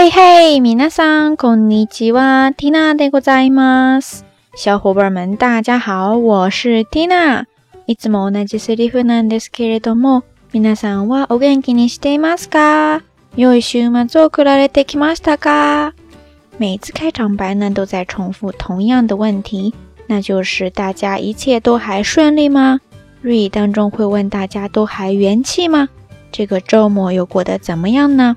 嘿嘿，米娜さんこんにちは、Tina でございます。小伙伴们，大家好，我是 Tina。いつも同じセリフなんですけれども、皆さんはお元気にしていますか？良い週末を送られてきましたか？每次开场白呢都在重复同样的问题，那就是大家一切都还顺利吗？日语当中会问大家都还元气吗？这个周末又过得怎么样呢？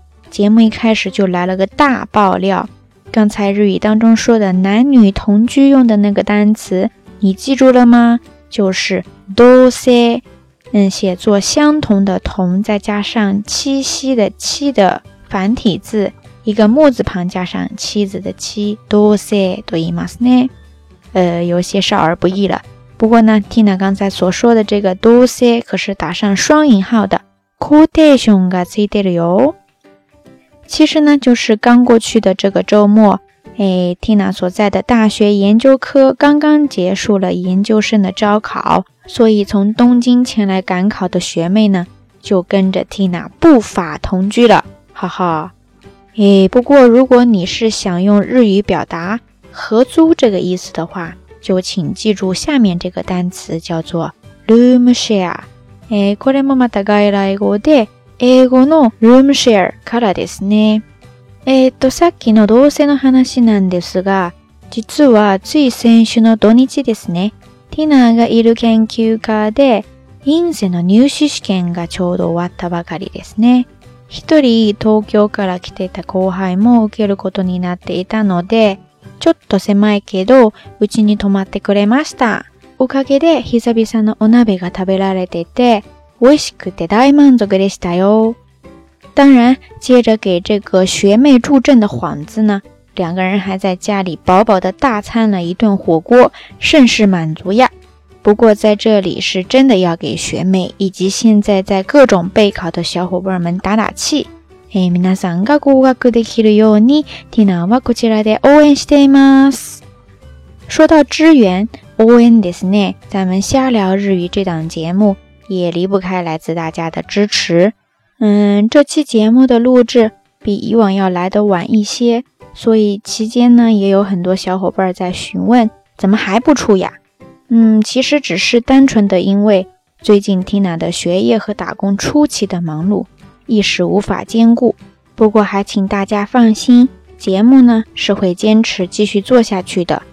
节目一开始就来了个大爆料。刚才日语当中说的男女同居用的那个单词，你记住了吗？就是“多色”，嗯，写作相同的“同”，再加上“七夕”的“七”的繁体字，一个木字旁加上“妻子”的“妻”，多色多音吗？是呢。呃，有些少儿不宜了。不过呢，t i n a 刚才所说的这个“多色”，可是打上双引号的，q u o t 可得凶噶吹 i o 哟。其实呢，就是刚过去的这个周末，哎，Tina 所在的大学研究科刚刚结束了研究生的招考，所以从东京前来赶考的学妹呢，就跟着 Tina 不法同居了，哈哈。哎，不过如果你是想用日语表达合租这个意思的话，就请记住下面这个单词，叫做 Roomshare。哎，これもまた外来語で。英語のルームシェアからですね。えー、っと、さっきの同性の話なんですが、実はつい先週の土日ですね、ティナーがいる研究家で、院生の入試試験がちょうど終わったばかりですね。一人東京から来てた後輩も受けることになっていたので、ちょっと狭いけど、うちに泊まってくれました。おかげで久々のお鍋が食べられてて、味しくて大満足でしたよ。当然，借着给这个学妹助阵的幌子呢，两个人还在家里饱饱的大餐了一顿火锅，甚是满足呀。不过在这里是真的要给学妹以及现在在各种备考的小伙伴们打打气。え、皆さんが合格できるように、ティナはこちらで応援しています。说到支援，不问的是呢，咱们瞎聊日语这档节目。也离不开来自大家的支持。嗯，这期节目的录制比以往要来得晚一些，所以期间呢，也有很多小伙伴在询问怎么还不出呀？嗯，其实只是单纯的因为最近 Tina 的学业和打工出奇的忙碌，一时无法兼顾。不过还请大家放心，节目呢是会坚持继续做下去的。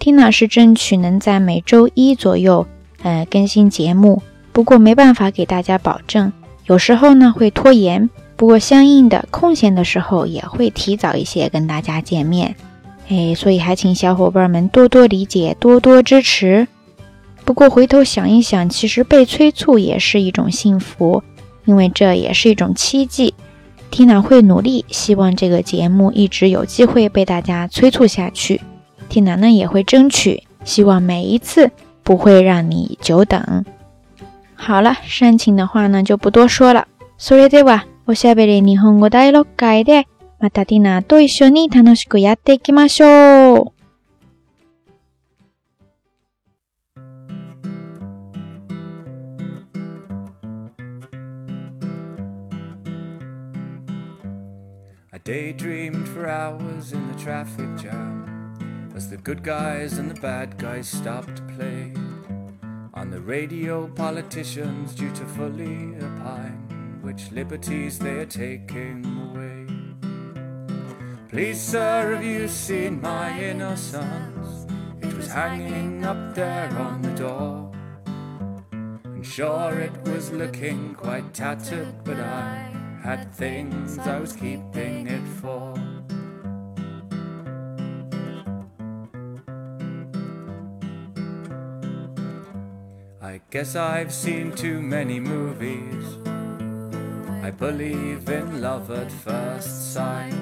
Tina 是争取能在每周一左右，呃，更新节目。不过没办法给大家保证，有时候呢会拖延。不过相应的空闲的时候也会提早一些跟大家见面。哎，所以还请小伙伴们多多理解，多多支持。不过回头想一想，其实被催促也是一种幸福，因为这也是一种奇迹。缇娜会努力，希望这个节目一直有机会被大家催促下去。缇娜呢也会争取，希望每一次不会让你久等。好了，煽情的话呢就不多说了。それでは、おしゃべり日本語第6回で、またディナーと一緒に楽しくやっていきましょう。daydreamed for hours in the traffic jam as the good guys and the bad guys stopped to play. On the radio, politicians dutifully opine which liberties they are taking away. Please, sir, have you seen my innocence? It was hanging up there on the door. And sure, it was looking quite tattered, but I had things I was keeping it for. Guess I've seen too many movies. I believe in love at first sight.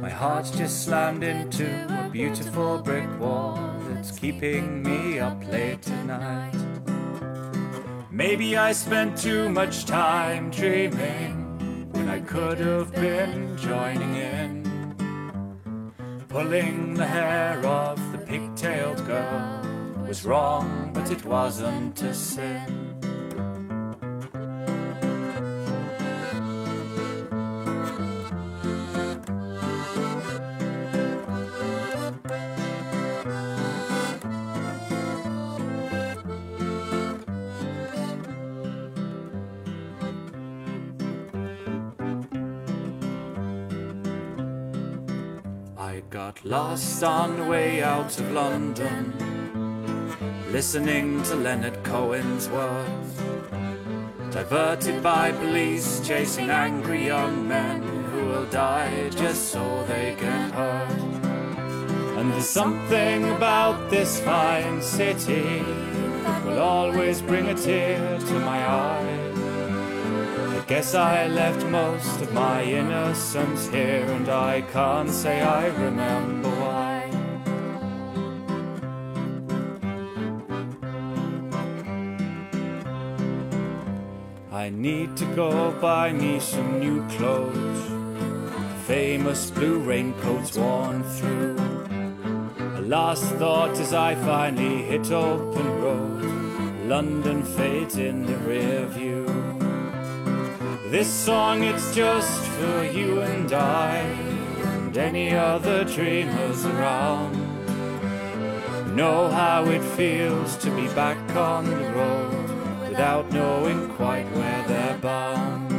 My heart just slammed into a beautiful brick wall that's keeping me up late tonight. Maybe I spent too much time dreaming when I could have been joining in. Pulling the hair of the pigtailed girl was wrong, but it wasn't a sin. got lost on the way out of London listening to Leonard Cohen's words. Diverted by police chasing angry young men who will die just so they get hurt. And there's something about this fine city that will always bring a tear to my eye. I guess I left most of my innocence here, and I can't say I remember I need to go buy me some new clothes. Famous blue raincoats worn through. A last thought as I finally hit open road. London fades in the rear view. This song it's just for you and I, and any other dreamers around. Know how it feels to be back on the road without knowing quite where they're bound.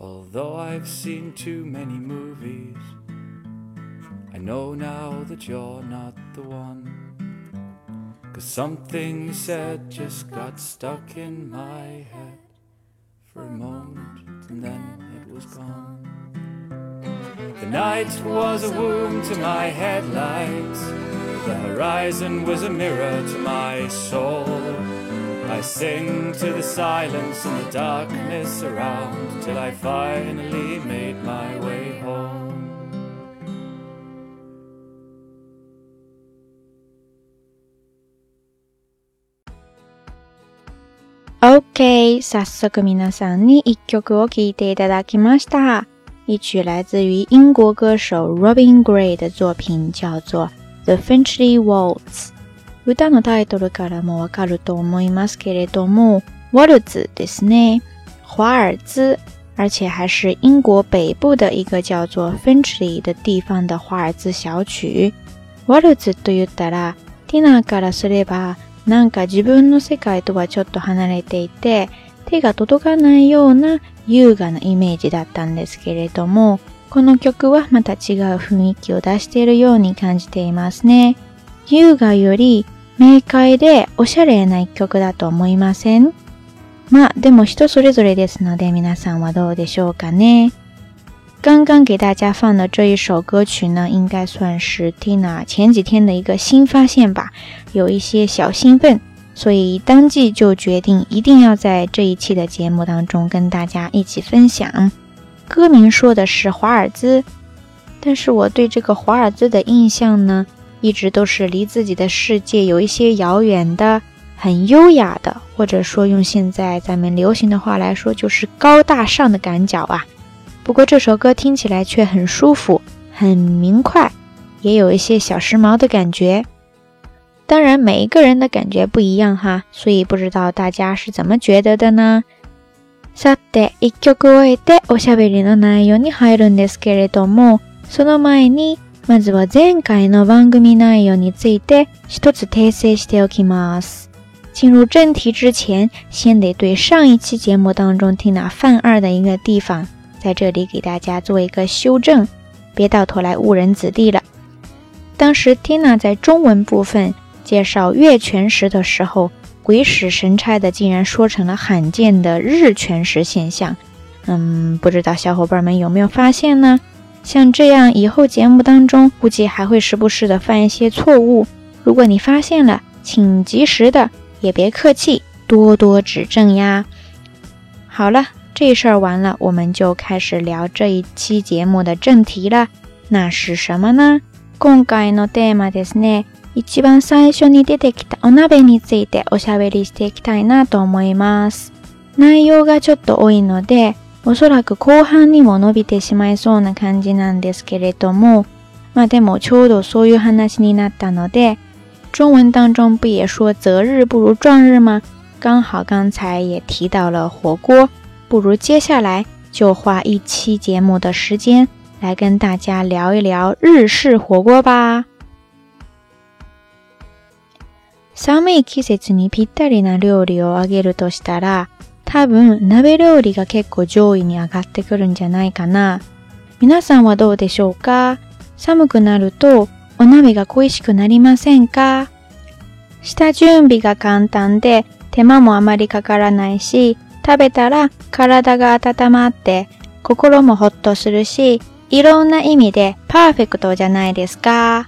Although I've seen too many movies know now that you're not the one. Cause something you said just got stuck in my head for a moment and then it was gone. The night was a womb to my headlights, the horizon was a mirror to my soul. I sing to the silence and the darkness around till I finally made my way. OK，早速皆さんに一曲を聴いていただきました。一曲来自于英国歌手 Robin Gray 的作品，叫做《The Finchley Waltz》。歌のタイトルからもわかると思いますけれども、ワルツですね，华尔兹，而且还是英国北部的一个叫做 Finchley 的地方的华尔兹小曲。ワルツと言ったら、ティナーからすればなんか自分の世界とはちょっと離れていて、手が届かないような優雅なイメージだったんですけれども、この曲はまた違う雰囲気を出しているように感じていますね。優雅より明快でおしゃれな一曲だと思いませんまあでも人それぞれですので皆さんはどうでしょうかね。刚刚给大家放的这一首歌曲呢，应该算是 Tina 前几天的一个新发现吧，有一些小兴奋，所以当即就决定一定要在这一期的节目当中跟大家一起分享。歌名说的是华尔兹，但是我对这个华尔兹的印象呢，一直都是离自己的世界有一些遥远的，很优雅的，或者说用现在咱们流行的话来说，就是高大上的感觉啊。不过这首歌听起来却很舒服，很明快，也有一些小时髦的感觉。当然，每一个人的感觉不一样哈，所以不知道大家是怎么觉得的呢？さて、一曲終えておしゃべりの内容に入るんですけれども、その前にまずは前回の番組内容について一つ訂正しておきます。进入正题之前，先得对上一期节目当中听了犯二的一个地方。在这里给大家做一个修正，别到头来误人子弟了。当时 Tina 在中文部分介绍月全食的时候，鬼使神差的竟然说成了罕见的日全食现象。嗯，不知道小伙伴们有没有发现呢？像这样，以后节目当中估计还会时不时的犯一些错误。如果你发现了，请及时的，也别客气，多多指正呀。好了。这事儿完了，我们就开始聊这一期节目的正题了。那是什么呢？一番最初に出てきたお鍋についておしゃべりしていきたいなと思います。内容がちょっと多いので、おそらく後半にも伸びてしまいそうな感じなんですけれども、まあでもちょうどそういう話になったので、中文当中不也说择日不如撞日吗？刚好刚才也提到了火锅。不如接下来就花一期节目的时间来跟大家聊一聊日式火锅吧。寒い季節にぴったりな料理をあげるとしたら、多分鍋料理が結構上位に上がってくるんじゃないかな。皆さんはどうでしょうか寒くなるとお鍋が恋しくなりませんか下準備が簡単で手間もあまりかからないし、食べたら体が温まって、心もホッとするし、いろんな意味でパーフェクトじゃないですか？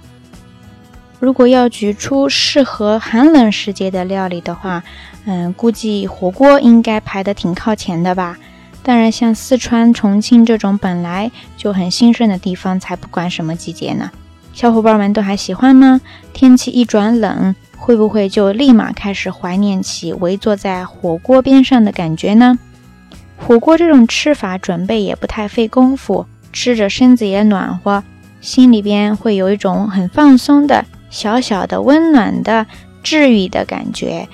如果要举出适合寒冷时节的料理的话，嗯，估计火锅应该排的挺靠前的吧。当然，像四川、重庆这种本来就很兴盛的地方，才不管什么季节呢。小伙伴们都还喜欢吗？天气一转冷。会不会就立马开始怀念起围坐在火锅边上的感觉呢？火锅这种吃法，准备也不太费功夫，吃着身子也暖和，心里边会有一种很放松的、小小的温暖的治愈的感觉。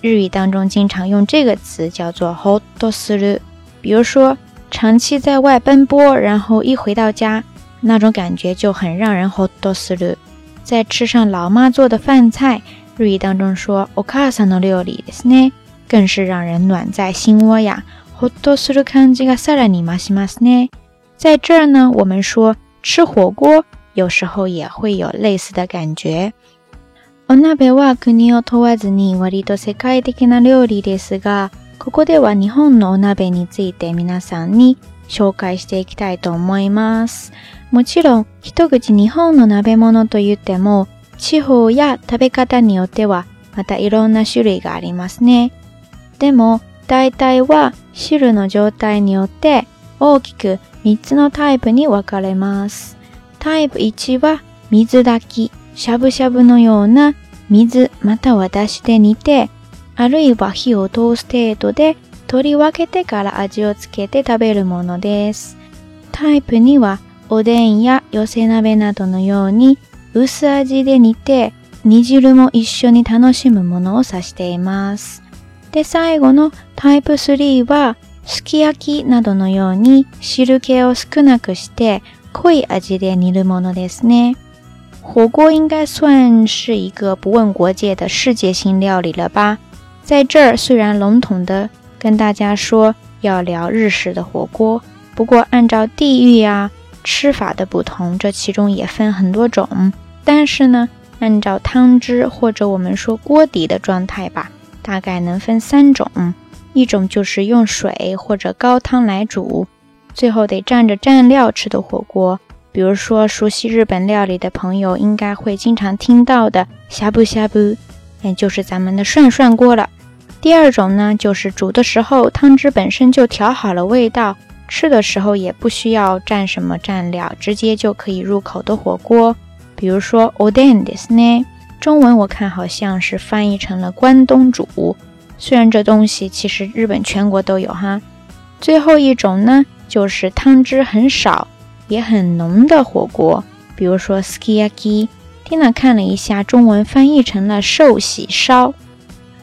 日语当中经常用这个词叫做 “hotosuru”。比如说，长期在外奔波，然后一回到家，那种感觉就很让人 “hotosuru”。再吃上老妈做的饭菜。日语当中说“お母さんの料理”ですね，更是让人暖在心窝呀。ほっとする感じがさらに増しますね。在这儿呢，我们说吃火锅，有时候也会有类似的感觉。お鍋は国を問わずに割と世界的な料理ですが、ここでは日本のお鍋について皆さんに紹介していきたいと思います。もちろん、一口日本の鍋物と言っても、地方や食べ方によってはまたいろんな種類がありますね。でも大体は汁の状態によって大きく3つのタイプに分かれます。タイプ1は水炊き、しゃぶしゃぶのような水または出汁で煮て、あるいは火を通す程度で取り分けてから味をつけて食べるものです。タイプ2はおでんや寄せ鍋などのように薄味で煮て煮汁も一緒に楽しむものを指しています。で、最後のタイプ3は、すき焼きなどのように汁気を少なくして濃い味で煮るものですね。火锅应该算是一个不问国界的世界性料理了吧？在这儿虽然笼统的跟大家说要聊日式的火锅，不过按照地域啊、吃法的不同，这其中也分很多种。但是呢，按照汤汁或者我们说锅底的状态吧，大概能分三种。一种就是用水或者高汤来煮，最后得蘸着蘸料吃的火锅，比如说熟悉日本料理的朋友应该会经常听到的“呷不呷不”，也就是咱们的涮涮锅了。第二种呢，就是煮的时候汤汁本身就调好了味道。吃的时候也不需要蘸什么蘸料，直接就可以入口的火锅，比如说 oden 呢，中文我看好像是翻译成了关东煮。虽然这东西其实日本全国都有哈。最后一种呢，就是汤汁很少也很浓的火锅，比如说 s k i a k i 听了看了一下中文翻译成了寿喜烧。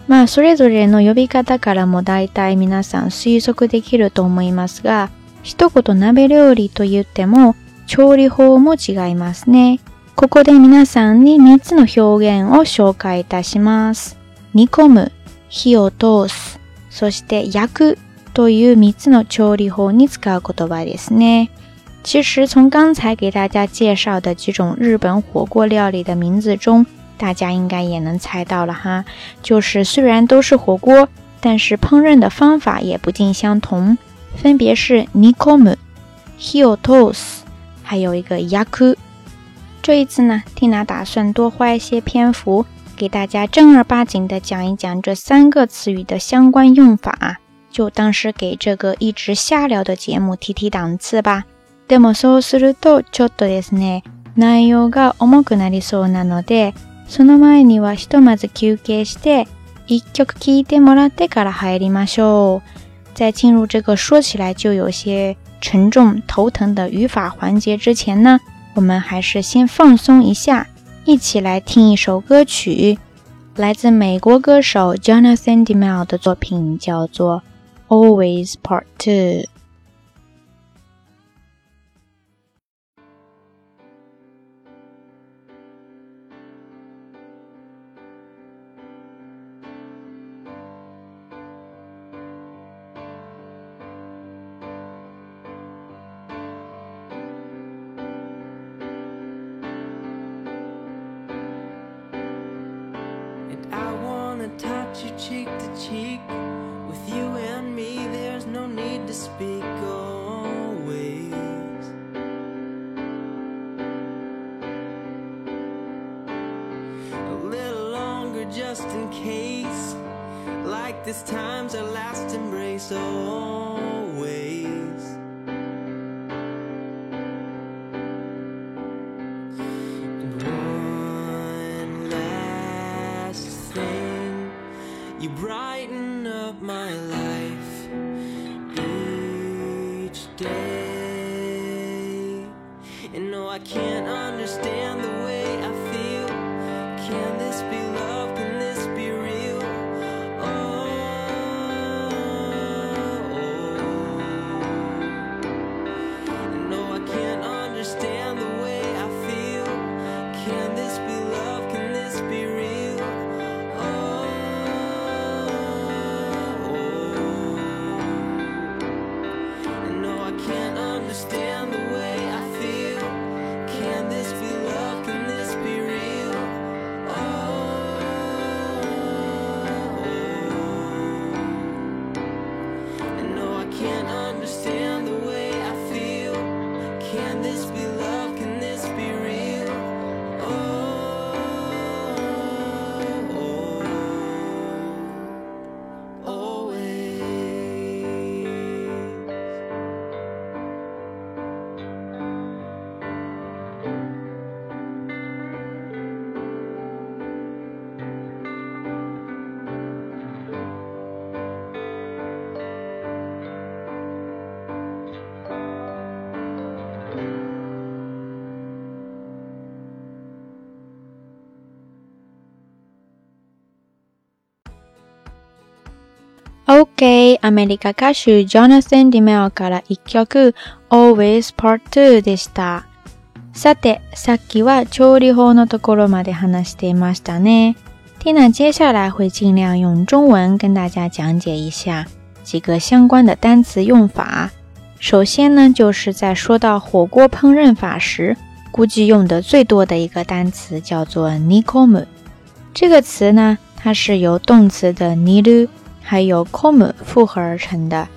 まあそれぞれの呼び方からもだいたい皆さん推測できると思いますが。一言鍋料理と言っても調理法も違いますね。ここで皆さんに3つの表現を紹介いたします。煮込む、火を通す、そして焼くという3つの調理法に使う言葉ですね。其实从刚才给大家介绍的几种日本火锅料理的名字中，大家应该也能猜到了哈，就是虽然都是火锅，但是烹饪的方法也不尽相同。分别是煮込む、火を通す，还有一个焼く。这一次呢，缇娜打算多花一些篇幅，给大家正儿八经的讲一讲这三个词语的相关用法，就当是给这个一直瞎聊的节目提提档次吧。でもそうするとちょっとですね、内容が重くなりそうなので、その前にはひとまず休憩して、一曲聴いてもらってから入りましょう。在进入这个说起来就有些沉重、头疼的语法环节之前呢，我们还是先放松一下，一起来听一首歌曲，来自美国歌手 Jonathan d e m i l l 的作品，叫做《Always Part Two》。this time's our last embrace always. OK，アメリカ歌手 Jonathan Dimeo から一曲 Always Part Two でした。さて、さっきは調理法のところまで話してましたね。ティナ接下来会尽量用中文跟大家讲解一下几个相关的单词用法。首先呢，就是在说到火锅烹饪法时，估计用得最多的一个单词叫做 ni komu。这个词呢，它是由动词的 ni lu。还有 c o m u 复合而成的，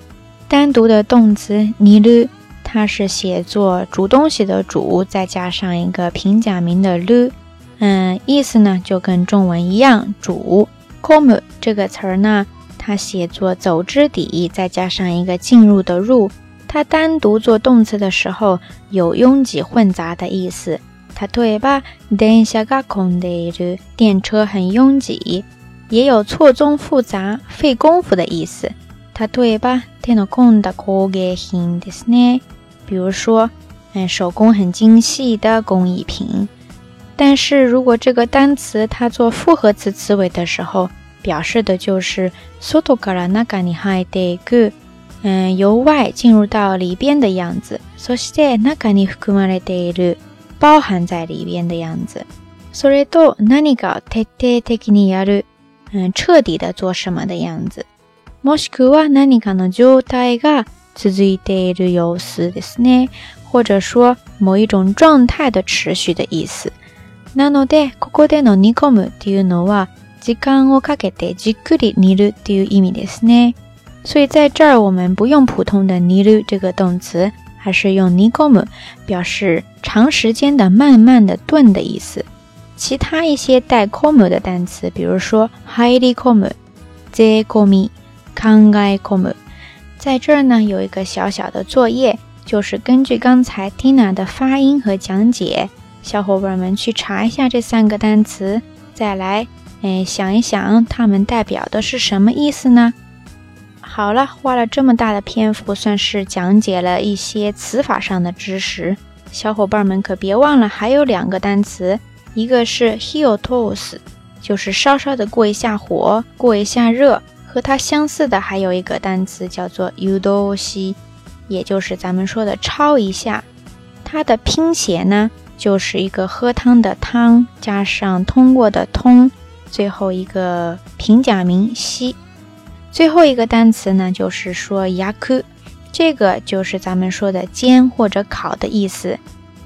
单独的动词 niu，它是写作主东西的主，再加上一个平假名的 u，嗯，意思呢就跟中文一样，主 c o m u 这个词儿呢，它写作走之底，再加上一个进入的入，它单独做动词的时候有拥挤混杂的意思。它对吧？电车很拥挤。也有错综复杂、费功夫的意思，它对吧？手の込んだ工芸品ですね。比如说，嗯，手工很精细的工艺品。但是如果这个单词它做复合词词尾的时候，表示的就是由外进入到里边的样子，そして中に含まれている包含在里边的样子。それと何か徹底的にやる嗯，彻底的做什么的样子。もしくは何かの状態が続いている様子ですね。或者说某一种状态的持续的意思。なのでここでのにこむというのは時間をかけてじっくりにするという意味ですね。所以在这儿我们不用普通的にする这个动词，还是用にこむ表示长时间的、慢慢的炖的意思。其他一些带 “com” 的单词，比如说 h i l y com” m t z e com” m k a n g a i com”。在这儿呢，有一个小小的作业，就是根据刚才 t i n a 的发音和讲解，小伙伴们去查一下这三个单词，再来，哎想一想它们代表的是什么意思呢？好了，花了这么大的篇幅，算是讲解了一些词法上的知识。小伙伴们可别忘了，还有两个单词。一个是 heal toes，就是稍稍的过一下火，过一下热。和它相似的还有一个单词叫做 udo xi，也就是咱们说的焯一下。它的拼写呢，就是一个喝汤的汤，加上通过的通，最后一个平假名西。i 最后一个单词呢，就是说 yaku，这个就是咱们说的煎或者烤的意思。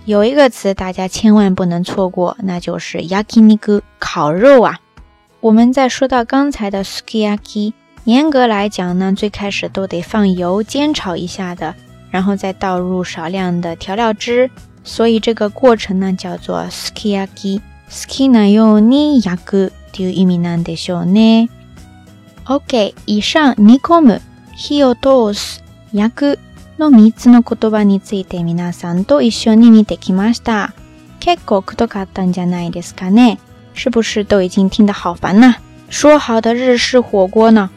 有一个词大家千万不能错过，那就是 y a k i n 烤肉啊。我们再说到刚才的 s k i y a k i 严格来讲呢，最开始都得放油煎炒一下的，然后再倒入少量的调料汁，所以这个过程呢叫做 s k i y a k i s k i 呢用 ni yaku という意味なんでしょうね。OK，以上 nikomu 火を通す焼く。の三つの言葉について皆さんと一緒に見てきました。結構苦かったんじゃないですかね。Shibushi，最近听的好烦呐。说好的日式火锅呢？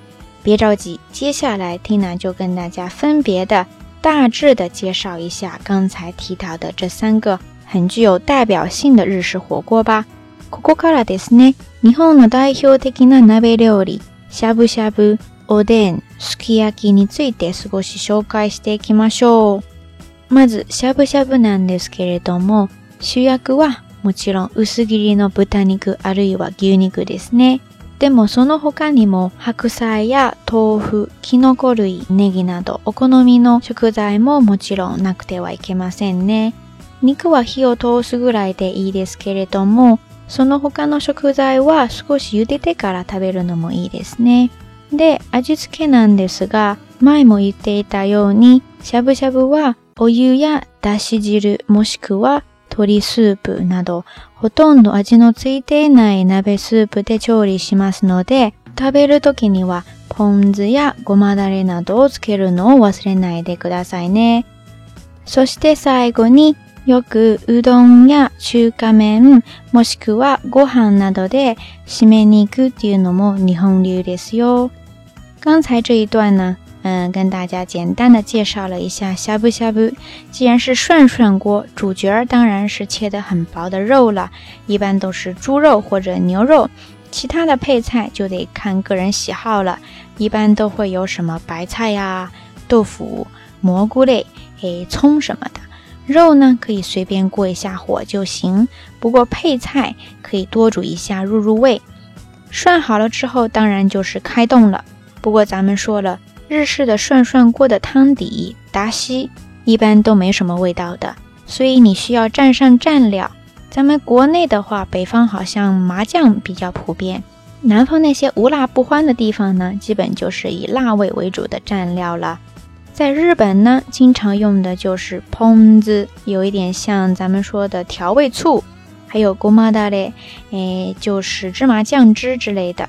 别着急，接下来丁楠就跟大家分别的、大致的介绍一下刚才提到的这三个很具有代表性的日式火锅吧。Coco，kara desu ne，日本の大ヒョテ的な鍋料理、しゃぶしゃぶ。おでん、すき焼きについて少し紹介していきましょう。まず、しゃぶしゃぶなんですけれども、主役はもちろん薄切りの豚肉あるいは牛肉ですね。でもその他にも白菜や豆腐、きのこ類、ネギなどお好みの食材ももちろんなくてはいけませんね。肉は火を通すぐらいでいいですけれども、その他の食材は少し茹でてから食べるのもいいですね。で、味付けなんですが、前も言っていたように、しゃぶしゃぶはお湯やだし汁もしくは鶏スープなど、ほとんど味のついていない鍋スープで調理しますので、食べる時にはポン酢やごまだれなどをつけるのを忘れないでくださいね。そして最後によくうどんや中華麺もしくはご飯などで締めに行くっていうのも日本流ですよ。刚才这一段呢，嗯，跟大家简单的介绍了一下呷不呷不。既然是涮涮锅，主角当然是切得很薄的肉了，一般都是猪肉或者牛肉。其他的配菜就得看个人喜好了，一般都会有什么白菜呀、豆腐、蘑菇类、哎葱什么的。肉呢，可以随便过一下火就行，不过配菜可以多煮一下入入味。涮好了之后，当然就是开动了。不过咱们说了，日式的涮涮锅的汤底达西一般都没什么味道的，所以你需要蘸上蘸料。咱们国内的话，北方好像麻酱比较普遍，南方那些无辣不欢的地方呢，基本就是以辣味为主的蘸料了。在日本呢，经常用的就是 p o n z 有一点像咱们说的调味醋，还有 Gomade，哎，就是芝麻酱汁之类的。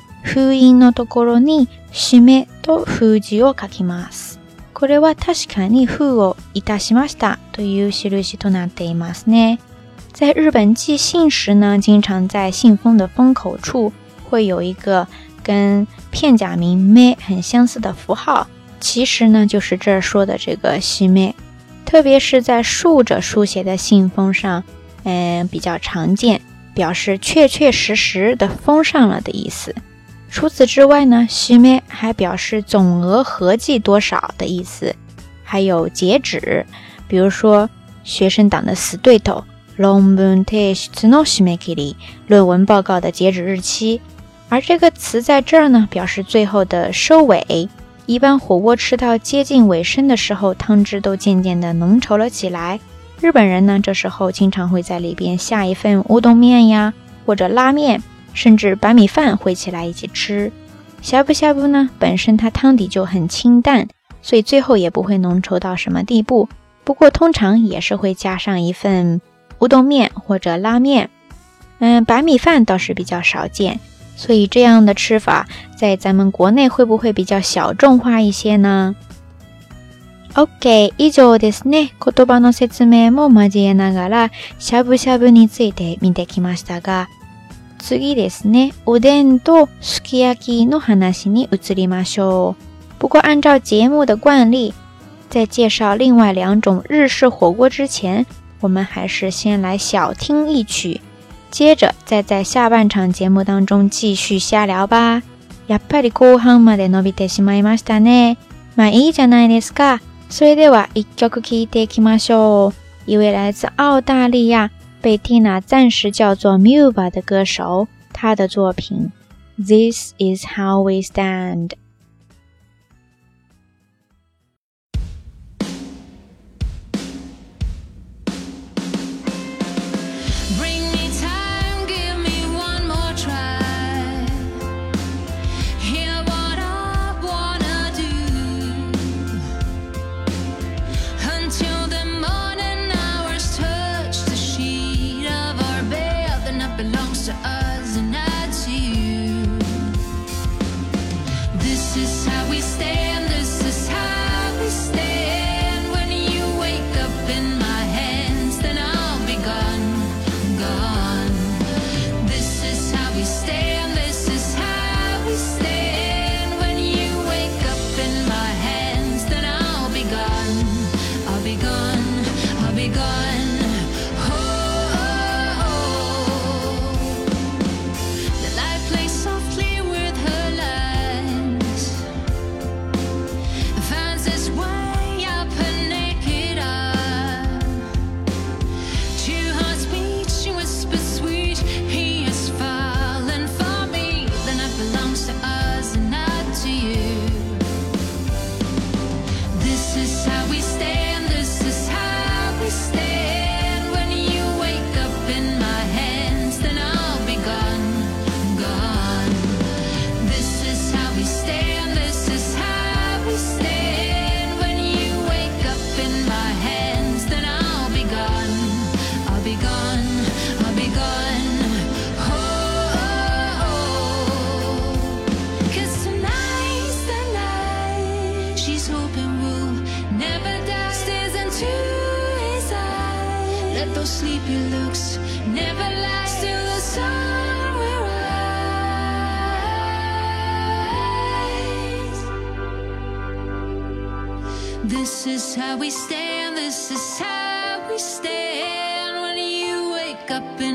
封印のところに締めと封じを書きます。これは確かに封をいたしましたという印となっていますね。在日本寄信时呢，经常在信封的封口处会有一个跟片假名め很相似的符号，其实呢就是这儿说的这个しめ，特别是在竖着书写的信封上，嗯比较常见，表示确确实实的封上了的意思。除此之外呢西梅 i m e 还表示总额合计多少的意思，还有截止，比如说学生党的死对头，long b u n t i h n o s h i m e k i r i 论文报告的截止日期。而这个词在这儿呢，表示最后的收尾。一般火锅吃到接近尾声的时候，汤汁都渐渐的浓稠了起来。日本人呢，这时候经常会在里边下一份乌冬面呀，或者拉面。甚至白米饭烩起来一起吃，呷哺呷哺呢？本身它汤底就很清淡，所以最后也不会浓稠到什么地步。不过通常也是会加上一份乌冬面或者拉面。嗯，白米饭倒是比较少见，所以这样的吃法在咱们国内会不会比较小众化一些呢？OK，以上ですね。言葉の説明も交えながら、しゃぶしゃぶについて見てきましたが。次ですね、おでんとすき焼きの話に移りましょう。不过按照节目的惯例，在介绍另外两种日式火锅之前，我们还是先来小听一曲，接着再在下半场节目当中继续下聊吧。やっぱり後半まで伸びてしまいましたね。まあいいじゃないですか。それでは一曲聴いていきましょう。一位来自澳大利亚被 Tina 暂时叫做 m u b a 的歌手，他的作品《This Is How We Stand》。This is how we stand, this is how we stand when you wake up